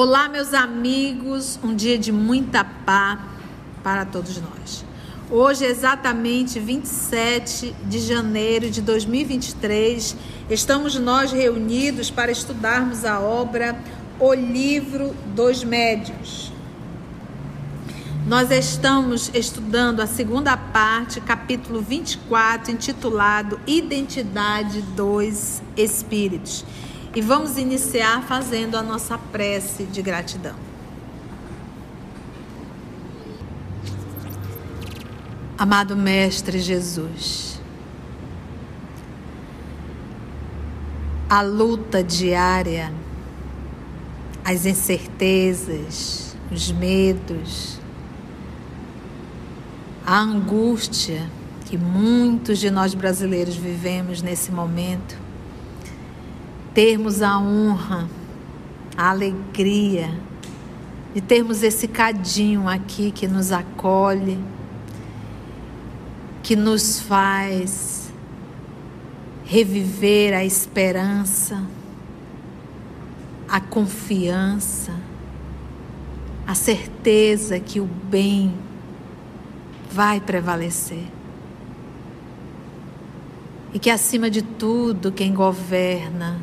Olá, meus amigos, um dia de muita paz para todos nós. Hoje é exatamente 27 de janeiro de 2023. Estamos nós reunidos para estudarmos a obra O Livro dos Médios. Nós estamos estudando a segunda parte, capítulo 24, intitulado Identidade dos Espíritos. E vamos iniciar fazendo a nossa prece de gratidão. Amado Mestre Jesus, a luta diária, as incertezas, os medos, a angústia que muitos de nós brasileiros vivemos nesse momento, termos a honra, a alegria de termos esse cadinho aqui que nos acolhe, que nos faz reviver a esperança, a confiança, a certeza que o bem vai prevalecer. E que acima de tudo, quem governa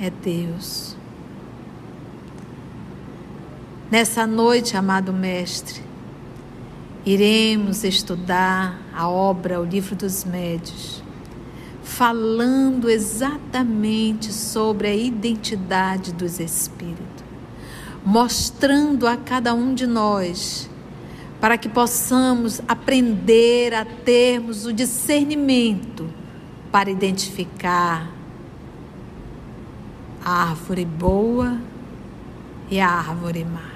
é Deus. Nessa noite, amado Mestre, iremos estudar a obra, o livro dos médios, falando exatamente sobre a identidade dos Espíritos, mostrando a cada um de nós, para que possamos aprender a termos o discernimento para identificar a árvore boa e a árvore má.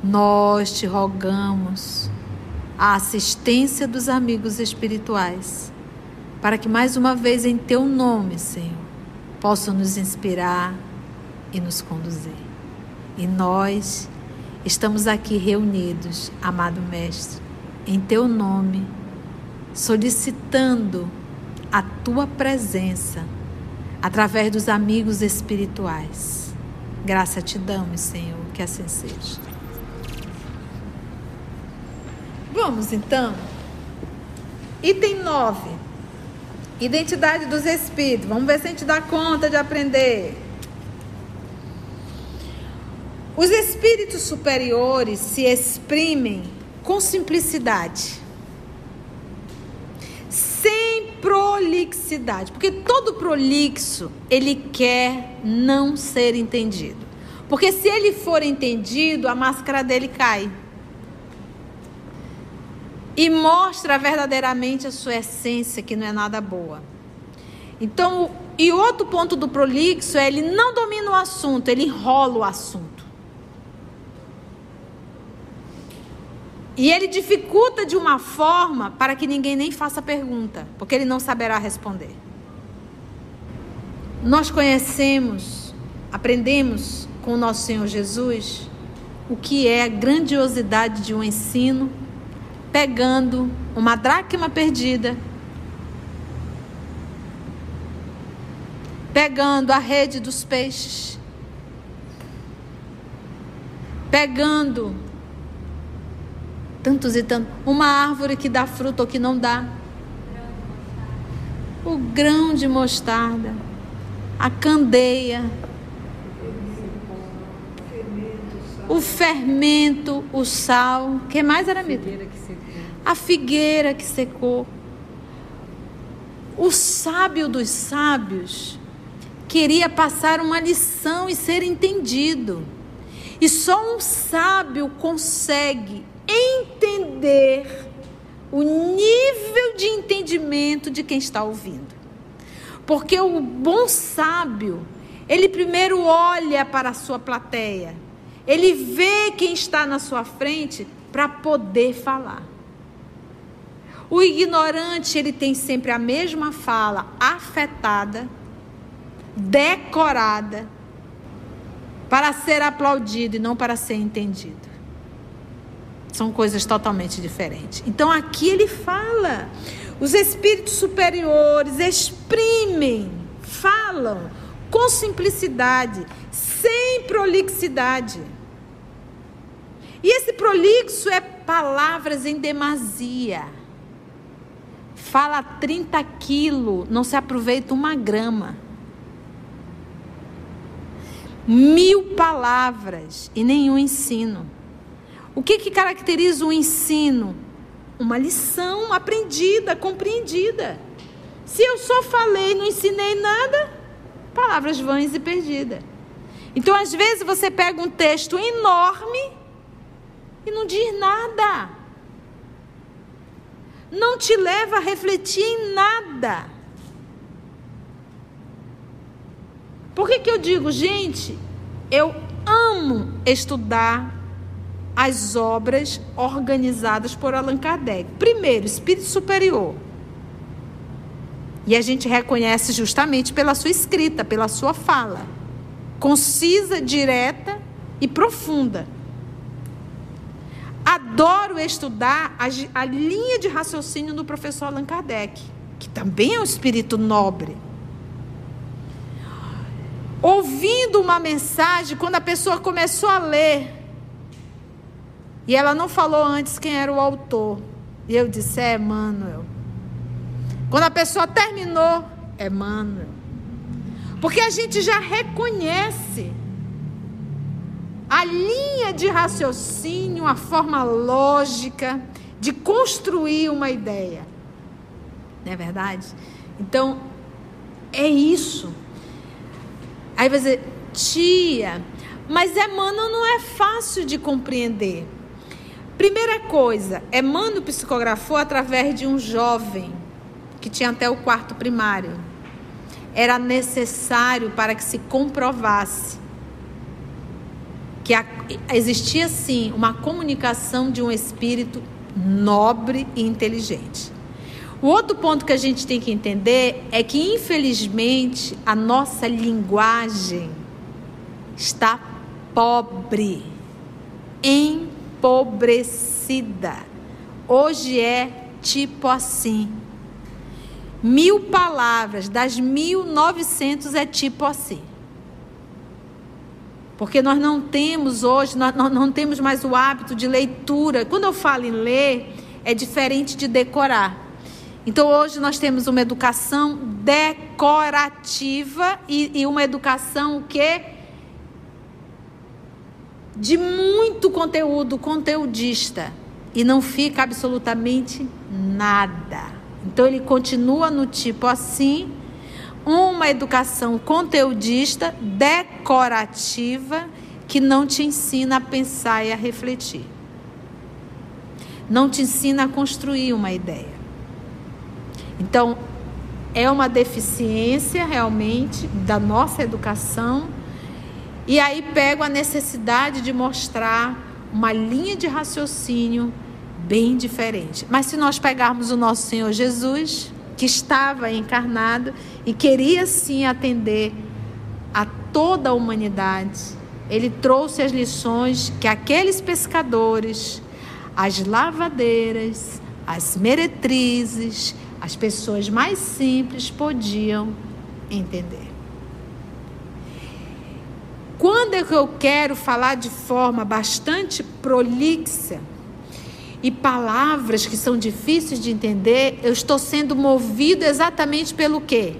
Nós te rogamos a assistência dos amigos espirituais, para que mais uma vez em teu nome, Senhor, possam nos inspirar e nos conduzir. E nós estamos aqui reunidos, amado Mestre, em teu nome, solicitando a tua presença através dos amigos espirituais. Graça te damos, Senhor, que assim seja. Vamos então. Item 9. Identidade dos espíritos. Vamos ver se a gente dá conta de aprender. Os espíritos superiores se exprimem com simplicidade prolixidade, porque todo prolixo ele quer não ser entendido. Porque se ele for entendido, a máscara dele cai. E mostra verdadeiramente a sua essência, que não é nada boa. Então, e outro ponto do prolixo é ele não domina o assunto, ele enrola o assunto. E ele dificulta de uma forma para que ninguém nem faça pergunta, porque ele não saberá responder. Nós conhecemos, aprendemos com o nosso Senhor Jesus o que é a grandiosidade de um ensino, pegando uma dracma perdida, pegando a rede dos peixes, pegando Tantos e tantos. Uma árvore que dá fruto ou que não dá. O grão de mostarda. A candeia. O fermento, o sal. que mais, Aramida? A figueira que secou. O sábio dos sábios queria passar uma lição e ser entendido. E só um sábio consegue entender o nível de entendimento de quem está ouvindo. Porque o bom sábio, ele primeiro olha para a sua plateia, ele vê quem está na sua frente para poder falar. O ignorante, ele tem sempre a mesma fala afetada, decorada, para ser aplaudido e não para ser entendido. São coisas totalmente diferentes. Então aqui ele fala: os espíritos superiores exprimem, falam com simplicidade, sem prolixidade. E esse prolixo é palavras em demasia. Fala 30 quilos, não se aproveita uma grama. Mil palavras e nenhum ensino. O que, que caracteriza o ensino? Uma lição aprendida, compreendida. Se eu só falei não ensinei nada, palavras vãs e perdidas. Então, às vezes, você pega um texto enorme e não diz nada. Não te leva a refletir em nada. Por que, que eu digo, gente, eu amo estudar as obras organizadas por Allan Kardec. Primeiro, espírito superior. E a gente reconhece justamente pela sua escrita, pela sua fala. Concisa, direta e profunda. Adoro estudar a, a linha de raciocínio do professor Allan Kardec, que também é um espírito nobre. Ouvindo uma mensagem, quando a pessoa começou a ler, e ela não falou antes quem era o autor, e eu disse: é Emmanuel. Quando a pessoa terminou, é Emmanuel. Porque a gente já reconhece a linha de raciocínio, a forma lógica de construir uma ideia. Não é verdade? Então, é isso. Aí você tia, mas Emmanuel não é fácil de compreender. Primeira coisa, Emmanuel psicografou através de um jovem que tinha até o quarto primário. Era necessário para que se comprovasse que existia sim uma comunicação de um espírito nobre e inteligente. O outro ponto que a gente tem que entender é que, infelizmente, a nossa linguagem está pobre, empobrecida. Hoje é tipo assim. Mil palavras, das mil novecentos é tipo assim. Porque nós não temos hoje, nós não temos mais o hábito de leitura. Quando eu falo em ler, é diferente de decorar. Então hoje nós temos uma educação decorativa e, e uma educação que de muito conteúdo conteudista e não fica absolutamente nada. Então ele continua no tipo assim, uma educação conteudista, decorativa, que não te ensina a pensar e a refletir. Não te ensina a construir uma ideia. Então, é uma deficiência realmente da nossa educação. E aí pego a necessidade de mostrar uma linha de raciocínio bem diferente. Mas se nós pegarmos o nosso Senhor Jesus, que estava encarnado e queria sim atender a toda a humanidade. Ele trouxe as lições que aqueles pescadores, as lavadeiras, as meretrizes, as pessoas mais simples podiam entender. Quando é eu quero falar de forma bastante prolixa, e palavras que são difíceis de entender, eu estou sendo movido exatamente pelo quê?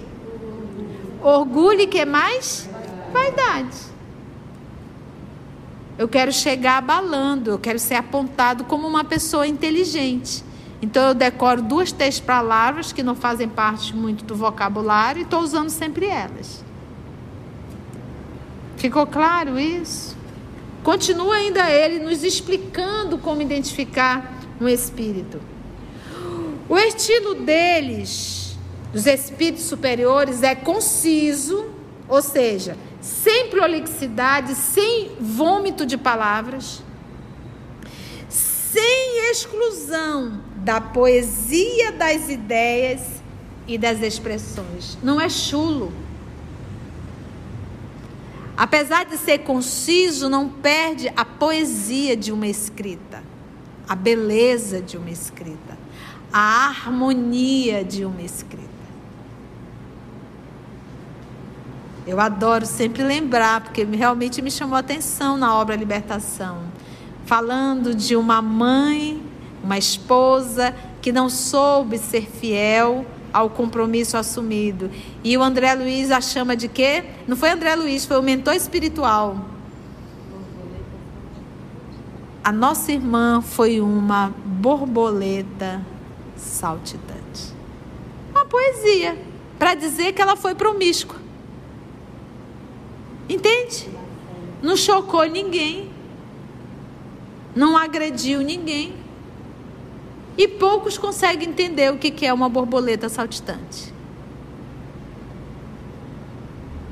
Orgulho e que mais? Vaidade. Eu quero chegar abalando, eu quero ser apontado como uma pessoa inteligente. Então eu decoro duas, três palavras que não fazem parte muito do vocabulário e estou usando sempre elas. Ficou claro isso? Continua ainda ele nos explicando como identificar um espírito. O estilo deles, dos espíritos superiores, é conciso, ou seja, sem prolixidade, sem vômito de palavras, sem exclusão da poesia das ideias e das expressões. Não é chulo. Apesar de ser conciso, não perde a poesia de uma escrita, a beleza de uma escrita, a harmonia de uma escrita. Eu adoro sempre lembrar, porque realmente me chamou a atenção na obra Libertação. Falando de uma mãe, uma esposa que não soube ser fiel ao compromisso assumido. E o André Luiz a chama de quê? Não foi André Luiz, foi o mentor espiritual. A nossa irmã foi uma borboleta saltitante. Uma poesia para dizer que ela foi promíscua. Entende? Não chocou ninguém. Não agrediu ninguém. E poucos conseguem entender o que é uma borboleta saltitante.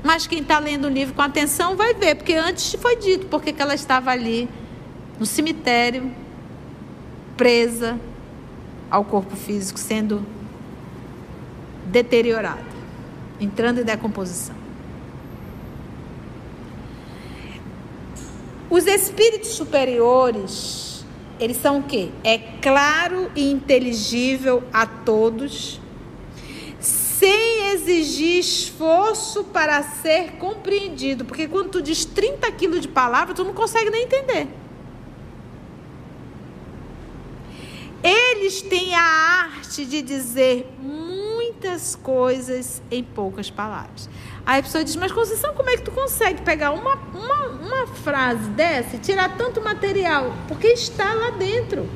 Mas quem está lendo o livro com atenção vai ver, porque antes foi dito porque que ela estava ali, no cemitério, presa ao corpo físico, sendo deteriorada, entrando em decomposição. Os espíritos superiores eles são o quê? É claro e inteligível a todos, sem exigir esforço para ser compreendido. Porque quando tu diz 30 quilos de palavra, tu não consegue nem entender. Eles têm a arte de dizer muitas coisas em poucas palavras. Aí a pessoa diz, mas Conceição, como é que tu consegue pegar uma, uma, uma frase dessa e tirar tanto material? Porque está lá dentro.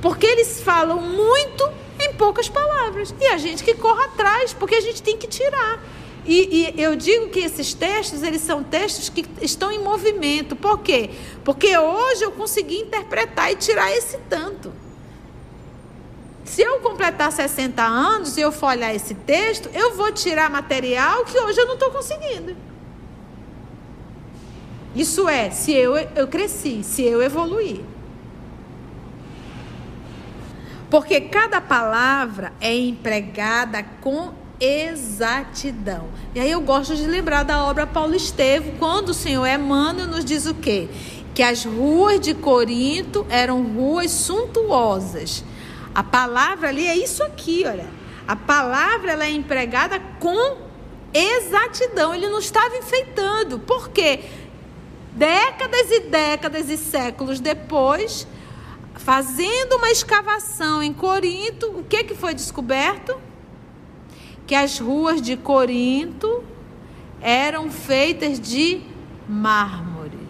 Porque eles falam muito em poucas palavras. E a gente que corre atrás, porque a gente tem que tirar. E, e, eu digo que esses textos, eles são textos que estão em movimento. Por quê? Porque hoje eu consegui interpretar e tirar esse tanto. Se eu completar 60 anos e eu for olhar esse texto, eu vou tirar material que hoje eu não estou conseguindo. Isso é, se eu, eu cresci, se eu evoluir. Porque cada palavra é empregada com exatidão. E aí eu gosto de lembrar da obra Paulo Estevo, quando o Senhor Emmanuel nos diz o quê? Que as ruas de Corinto eram ruas suntuosas a palavra ali é isso aqui, olha. A palavra ela é empregada com exatidão. Ele não estava enfeitando. Por quê? Décadas e décadas e séculos depois, fazendo uma escavação em Corinto, o que, que foi descoberto? Que as ruas de Corinto eram feitas de mármore.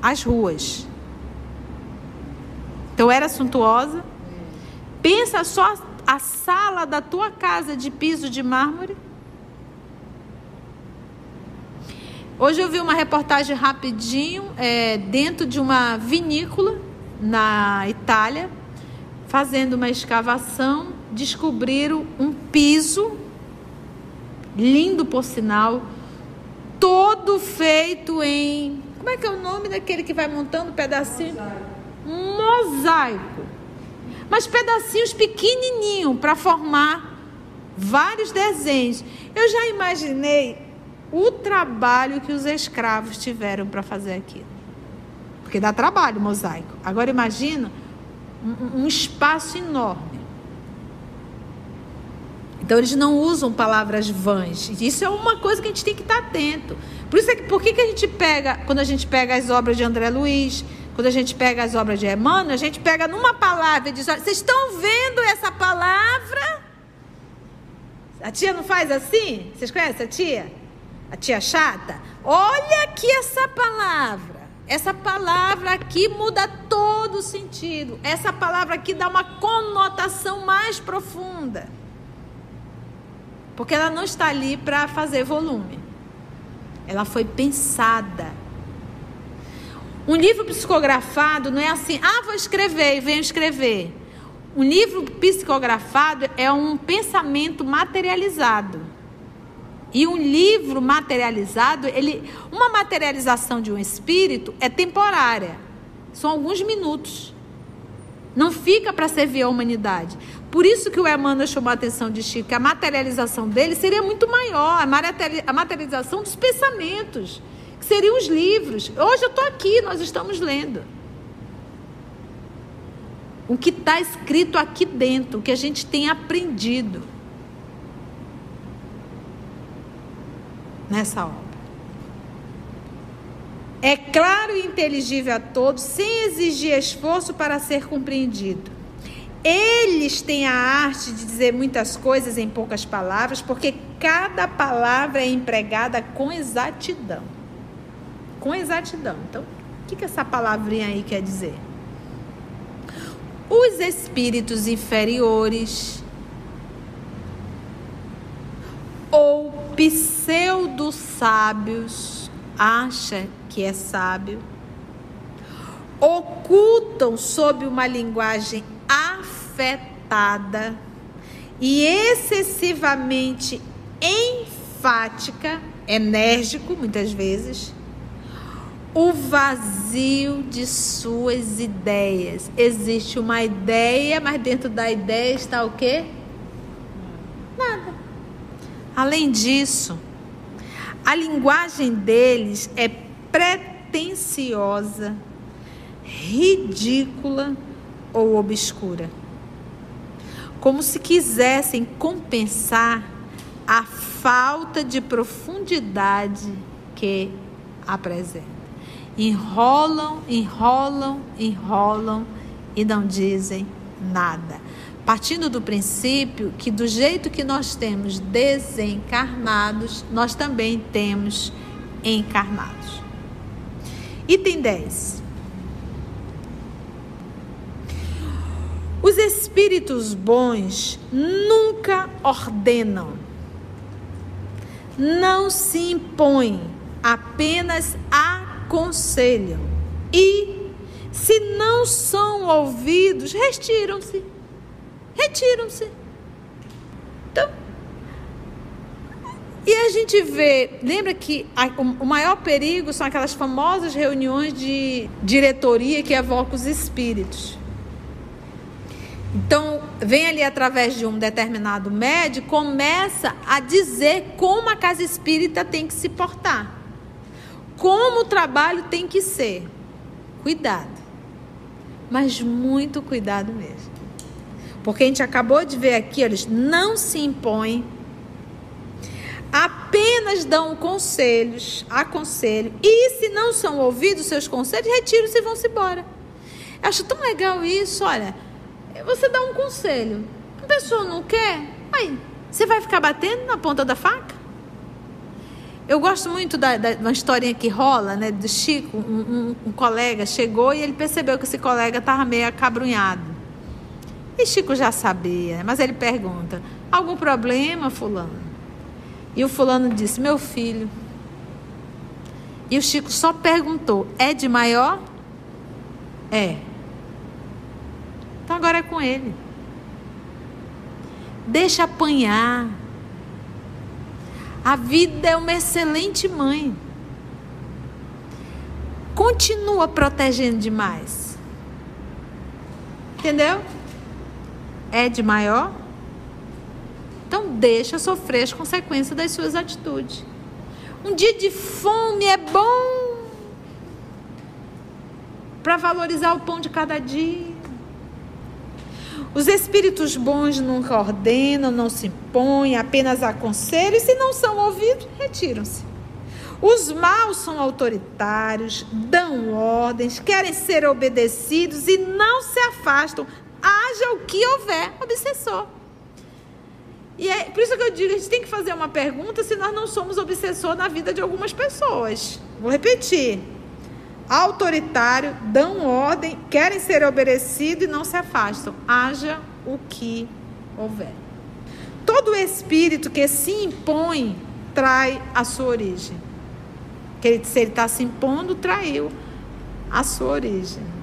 As ruas. Então era suntuosa. Pensa só a sala da tua casa de piso de mármore. Hoje eu vi uma reportagem rapidinho é, dentro de uma vinícola na Itália, fazendo uma escavação, descobriram um piso lindo por sinal, todo feito em como é que é o nome daquele que vai montando pedacinho? mosaico. Mas pedacinhos pequenininhos para formar vários desenhos. Eu já imaginei o trabalho que os escravos tiveram para fazer aquilo. Porque dá trabalho mosaico. Agora imagina um, um espaço enorme. Então eles não usam palavras vãs. Isso é uma coisa que a gente tem que estar atento. Por isso é que por que, que a gente pega, quando a gente pega as obras de André Luiz, quando a gente pega as obras de Emmanuel, a gente pega numa palavra e diz: olha, vocês estão vendo essa palavra? A tia não faz assim? Vocês conhecem a tia? A tia chata? Olha aqui essa palavra. Essa palavra aqui muda todo o sentido. Essa palavra aqui dá uma conotação mais profunda. Porque ela não está ali para fazer volume. Ela foi pensada um livro psicografado não é assim, ah, vou escrever e venho escrever. Um livro psicografado é um pensamento materializado. E um livro materializado, ele, uma materialização de um espírito é temporária. São alguns minutos. Não fica para servir a humanidade. Por isso que o Emmanuel chamou a atenção de Chico, que a materialização dele seria muito maior, a materialização dos pensamentos seriam os livros. Hoje eu estou aqui, nós estamos lendo. O que está escrito aqui dentro, o que a gente tem aprendido. nessa obra. É claro e inteligível a todos, sem exigir esforço para ser compreendido. Eles têm a arte de dizer muitas coisas em poucas palavras, porque cada palavra é empregada com exatidão. Com exatidão. Então, o que, que essa palavrinha aí quer dizer? Os espíritos inferiores ou pseudo-sábios acha que é sábio, ocultam sob uma linguagem afetada e excessivamente enfática, enérgico muitas vezes, o vazio de suas ideias. Existe uma ideia, mas dentro da ideia está o quê? Nada. Além disso, a linguagem deles é pretensiosa, ridícula ou obscura. Como se quisessem compensar a falta de profundidade que apresenta. Enrolam, enrolam, enrolam e não dizem nada. Partindo do princípio que, do jeito que nós temos desencarnados, nós também temos encarnados. Item 10. Os espíritos bons nunca ordenam, não se impõem, apenas aconselham. E, se não são ouvidos, retiram-se. Retiram-se. Então, e a gente vê, lembra que a, o, o maior perigo são aquelas famosas reuniões de diretoria que evocam os espíritos. Então, vem ali através de um determinado médico, começa a dizer como a casa espírita tem que se portar. Como o trabalho tem que ser. Cuidado. Mas muito cuidado mesmo. Porque a gente acabou de ver aqui, eles não se impõem, apenas dão conselhos, aconselho, e se não são ouvidos seus conselhos, retiram-se e vão-se embora. Eu acho tão legal isso, olha, você dá um conselho, a pessoa não quer, aí, você vai ficar batendo na ponta da faca? Eu gosto muito da, da uma historinha que rola, né, do Chico, um, um, um colega chegou e ele percebeu que esse colega estava meio acabrunhado. E Chico já sabia, mas ele pergunta: algum problema, Fulano? E o Fulano disse: meu filho. E o Chico só perguntou: é de maior? É. Então agora é com ele. Deixa apanhar. A vida é uma excelente mãe. Continua protegendo demais. Entendeu? é de maior, então deixa sofrer as consequências das suas atitudes. Um dia de fome é bom para valorizar o pão de cada dia. Os espíritos bons nunca ordenam, não se impõem, apenas aconselham e se não são ouvidos, retiram-se. Os maus são autoritários, dão ordens, querem ser obedecidos e não se afastam haja o que houver obsessor. E é por isso que eu digo, a gente tem que fazer uma pergunta se nós não somos obsessor na vida de algumas pessoas. Vou repetir. Autoritário, dão ordem, querem ser obedecidos e não se afastam. Haja o que houver. Todo espírito que se impõe trai a sua origem. Que se ele está se impondo, traiu a sua origem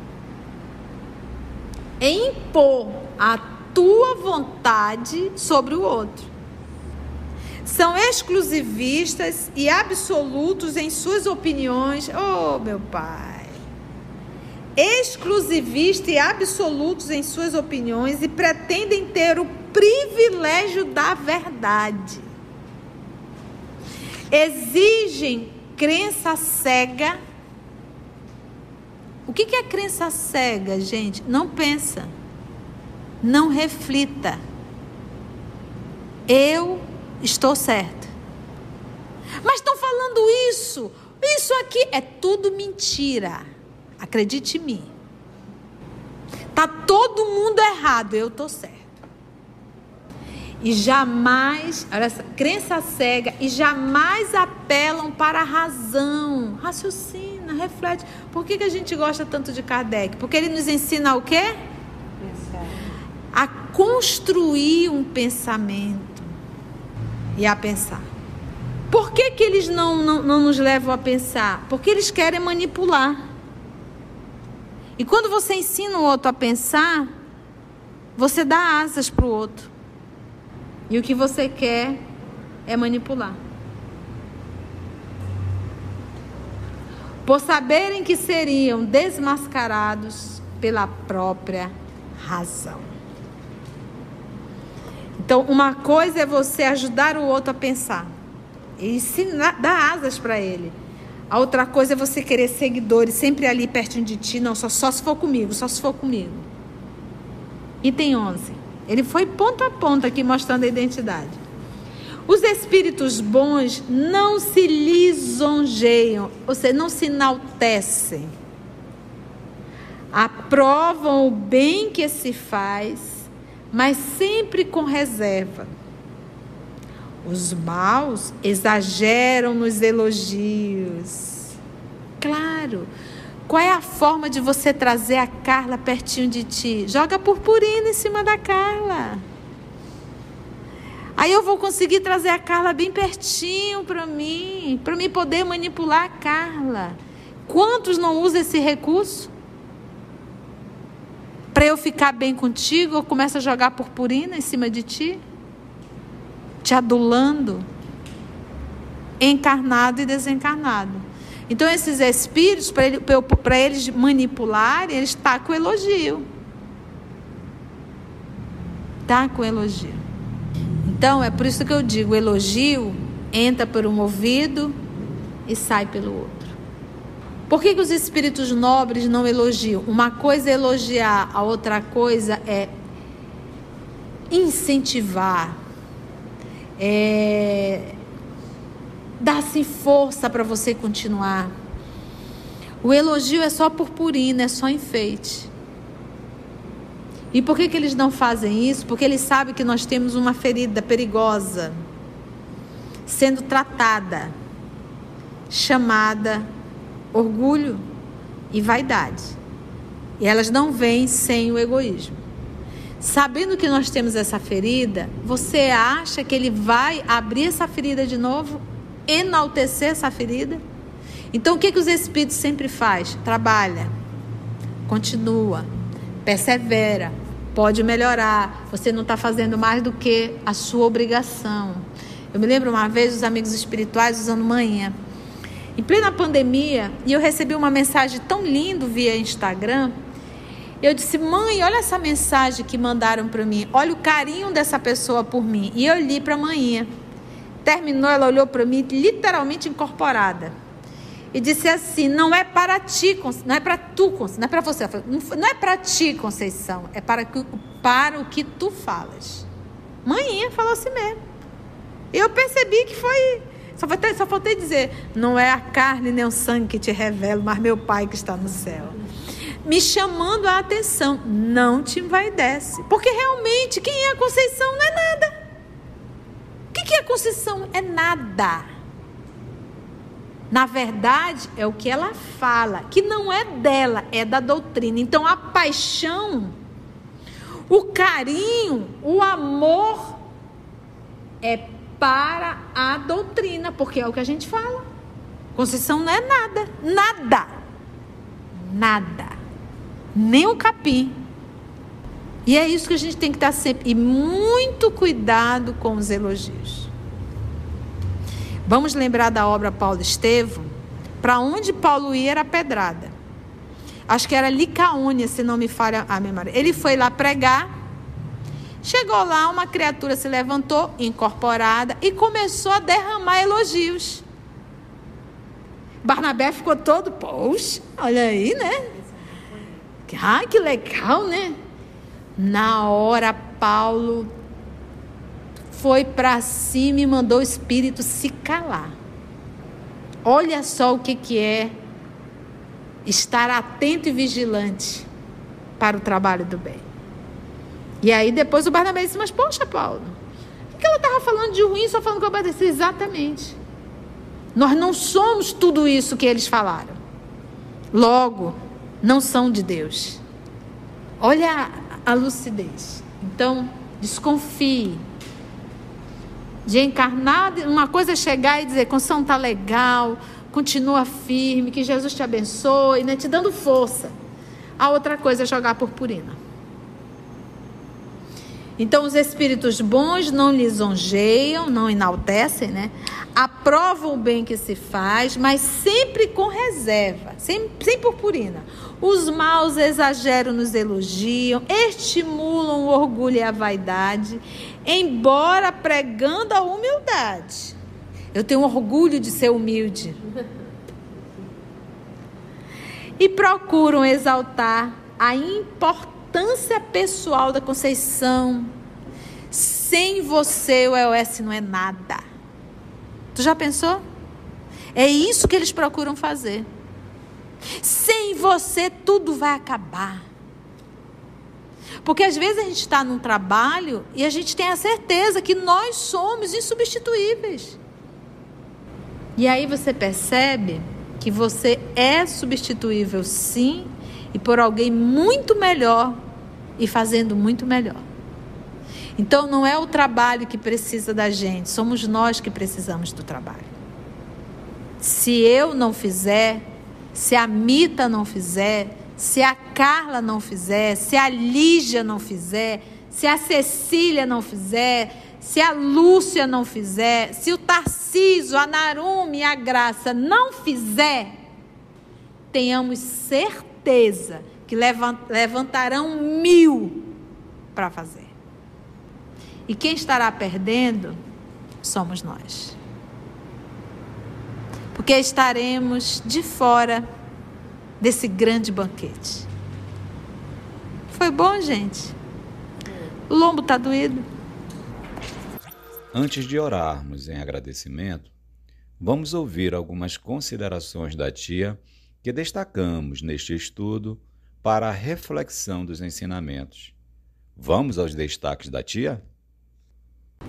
é impor a tua vontade sobre o outro. São exclusivistas e absolutos em suas opiniões. Oh, meu pai. Exclusivistas e absolutos em suas opiniões e pretendem ter o privilégio da verdade. Exigem crença cega o que é crença cega, gente? Não pensa, não reflita. Eu estou certo. Mas estão falando isso. Isso aqui é tudo mentira. Acredite em mim. Tá todo mundo errado, eu tô certo. E jamais, olha essa, crença cega, e jamais apelam para a razão. Raciocina, reflete. Por que, que a gente gosta tanto de Kardec? Porque ele nos ensina o quê? Pensar. A construir um pensamento e a pensar. Por que, que eles não, não, não nos levam a pensar? Porque eles querem manipular. E quando você ensina o outro a pensar, você dá asas para o outro. E o que você quer é manipular. Por saberem que seriam desmascarados pela própria razão. Então, uma coisa é você ajudar o outro a pensar e ensinar, dar asas para ele. A outra coisa é você querer seguidores sempre ali pertinho de ti. Não, só, só se for comigo, só se for comigo. Item 11. Ele foi ponto a ponto aqui mostrando a identidade. Os espíritos bons não se lisonjeiam, ou seja, não se enaltecem. Aprovam o bem que se faz, mas sempre com reserva. Os maus exageram nos elogios. Claro, qual é a forma de você trazer a Carla pertinho de ti? Joga purpurina em cima da Carla. Aí eu vou conseguir trazer a Carla bem pertinho para mim, para mim poder manipular a Carla. Quantos não usam esse recurso? Para eu ficar bem contigo, eu começo a jogar purpurina em cima de ti, te adulando, encarnado e desencarnado. Então, esses espíritos, para ele, eles manipularem, eles tacam elogio. Tacam elogio. Então, é por isso que eu digo: o elogio entra por um ouvido e sai pelo outro. Por que, que os espíritos nobres não elogiam? Uma coisa é elogiar, a outra coisa é incentivar, é dá-se força para você continuar. O elogio é só purpurina, é só enfeite. E por que, que eles não fazem isso? Porque eles sabem que nós temos uma ferida perigosa sendo tratada, chamada orgulho e vaidade. E elas não vêm sem o egoísmo. Sabendo que nós temos essa ferida, você acha que ele vai abrir essa ferida de novo? enaltecer essa ferida. Então o que, que os espíritos sempre faz? Trabalha, continua, persevera, pode melhorar. Você não está fazendo mais do que a sua obrigação. Eu me lembro uma vez os amigos espirituais usando manhã. Em plena pandemia, e eu recebi uma mensagem tão linda via Instagram. Eu disse, mãe, olha essa mensagem que mandaram para mim. Olha o carinho dessa pessoa por mim. E eu li para a manhã. Terminou, ela olhou para mim, literalmente incorporada. E disse assim: Não é para ti, não é para tu, não é para você. Não é para ti, Conceição, é para, que, para o que tu falas. Mãinha falou assim mesmo. Eu percebi que foi. Só faltei, só faltei dizer: Não é a carne nem o sangue que te revela, mas meu Pai que está no céu. Me chamando a atenção, não te envaidece. Porque realmente, quem é a Conceição não é nada. O que, que é concessão? É nada. Na verdade, é o que ela fala, que não é dela, é da doutrina. Então, a paixão, o carinho, o amor é para a doutrina, porque é o que a gente fala. Concessão não é nada, nada, nada, nem o capim. E é isso que a gente tem que estar sempre. E muito cuidado com os elogios. Vamos lembrar da obra Paulo Estevam? Para onde Paulo ia era pedrada. Acho que era Licaônia, se não me falha a memória. Ele foi lá pregar. Chegou lá, uma criatura se levantou, incorporada, e começou a derramar elogios. Barnabé ficou todo, poxa, olha aí, né? Ah, que legal, né? Na hora, Paulo foi para cima e mandou o espírito se calar. Olha só o que, que é estar atento e vigilante para o trabalho do bem. E aí depois o Barnabé disse, mas poxa, Paulo, por que ela estava falando de ruim só falando que eu obedeci? Exatamente. Nós não somos tudo isso que eles falaram. Logo, não são de Deus. Olha a, a lucidez. Então, desconfie. De encarnar, uma coisa é chegar e dizer, construção está legal, continua firme, que Jesus te abençoe, né, te dando força. A outra coisa é jogar purpurina. Então, os espíritos bons não lisonjeiam, não enaltecem, né? Aprovam o bem que se faz, mas sempre com reserva, sem, sem purpurina. Os maus exageram nos elogiam, estimulam o orgulho e a vaidade, embora pregando a humildade. Eu tenho orgulho de ser humilde. E procuram exaltar a importância pessoal da Conceição. Sem você, o EOS não é nada. Tu já pensou? É isso que eles procuram fazer. Sem você, tudo vai acabar. Porque às vezes a gente está num trabalho e a gente tem a certeza que nós somos insubstituíveis. E aí você percebe que você é substituível sim e por alguém muito melhor e fazendo muito melhor. Então não é o trabalho que precisa da gente, somos nós que precisamos do trabalho. Se eu não fizer, se a Mita não fizer, se a Carla não fizer, se a Lígia não fizer, se a Cecília não fizer, se a Lúcia não fizer, se o Tarciso, a Narume e a Graça não fizer, tenhamos certeza que levantarão mil para fazer. E quem estará perdendo somos nós. Porque estaremos de fora desse grande banquete. Foi bom, gente? O lombo está doído? Antes de orarmos em agradecimento, vamos ouvir algumas considerações da tia que destacamos neste estudo para a reflexão dos ensinamentos. Vamos aos destaques da tia?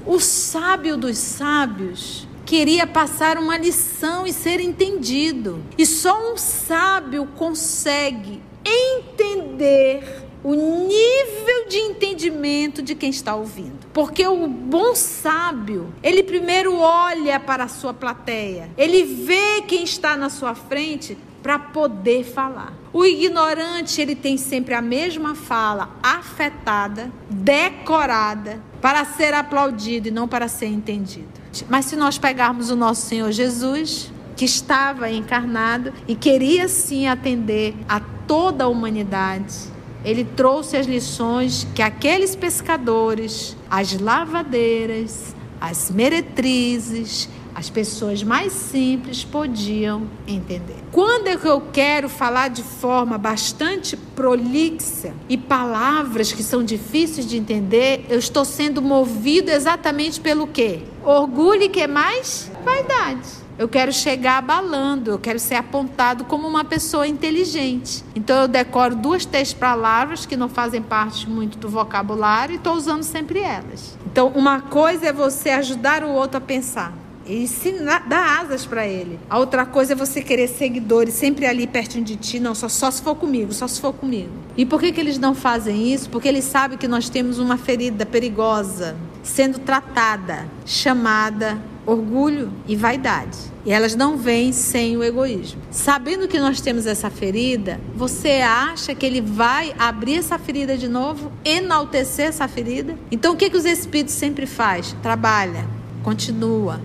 O sábio dos sábios queria passar uma lição e ser entendido. E só um sábio consegue entender o nível de entendimento de quem está ouvindo. Porque o bom sábio, ele primeiro olha para a sua plateia, ele vê quem está na sua frente para poder falar. O ignorante, ele tem sempre a mesma fala, afetada, decorada, para ser aplaudido e não para ser entendido. Mas se nós pegarmos o nosso Senhor Jesus, que estava encarnado e queria sim atender a toda a humanidade, ele trouxe as lições que aqueles pescadores, as lavadeiras, as meretrizes, as pessoas mais simples podiam entender. Quando é eu quero falar de forma bastante prolixa e palavras que são difíceis de entender, eu estou sendo movido exatamente pelo quê? Orgulho e que mais? Vaidade. Eu quero chegar abalando, eu quero ser apontado como uma pessoa inteligente. Então eu decoro duas, três palavras que não fazem parte muito do vocabulário e estou usando sempre elas. Então, uma coisa é você ajudar o outro a pensar e ensinar, dar asas para ele. A outra coisa é você querer seguidores sempre ali pertinho de ti, não, só, só se for comigo, só se for comigo. E por que, que eles não fazem isso? Porque eles sabem que nós temos uma ferida perigosa sendo tratada, chamada orgulho e vaidade. E elas não vêm sem o egoísmo. Sabendo que nós temos essa ferida, você acha que ele vai abrir essa ferida de novo, enaltecer essa ferida? Então o que, que os espíritos sempre faz? Trabalha, continua,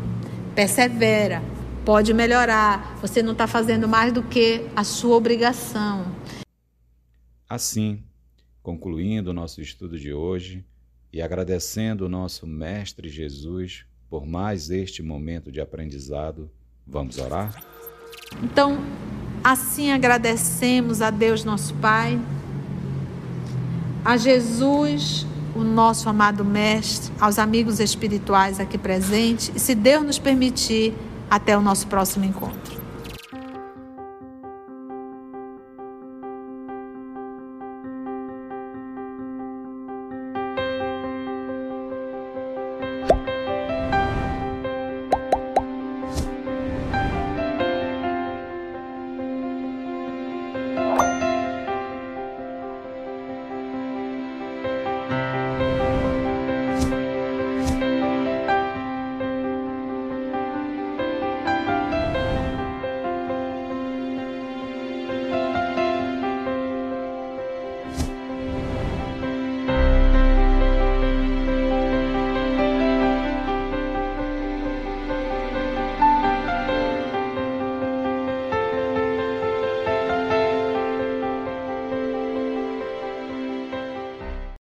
persevera, pode melhorar. Você não está fazendo mais do que a sua obrigação. Assim, concluindo o nosso estudo de hoje e agradecendo o nosso Mestre Jesus por mais este momento de aprendizado. Vamos orar? Então, assim agradecemos a Deus nosso Pai, a Jesus, o nosso amado Mestre, aos amigos espirituais aqui presentes e, se Deus nos permitir, até o nosso próximo encontro.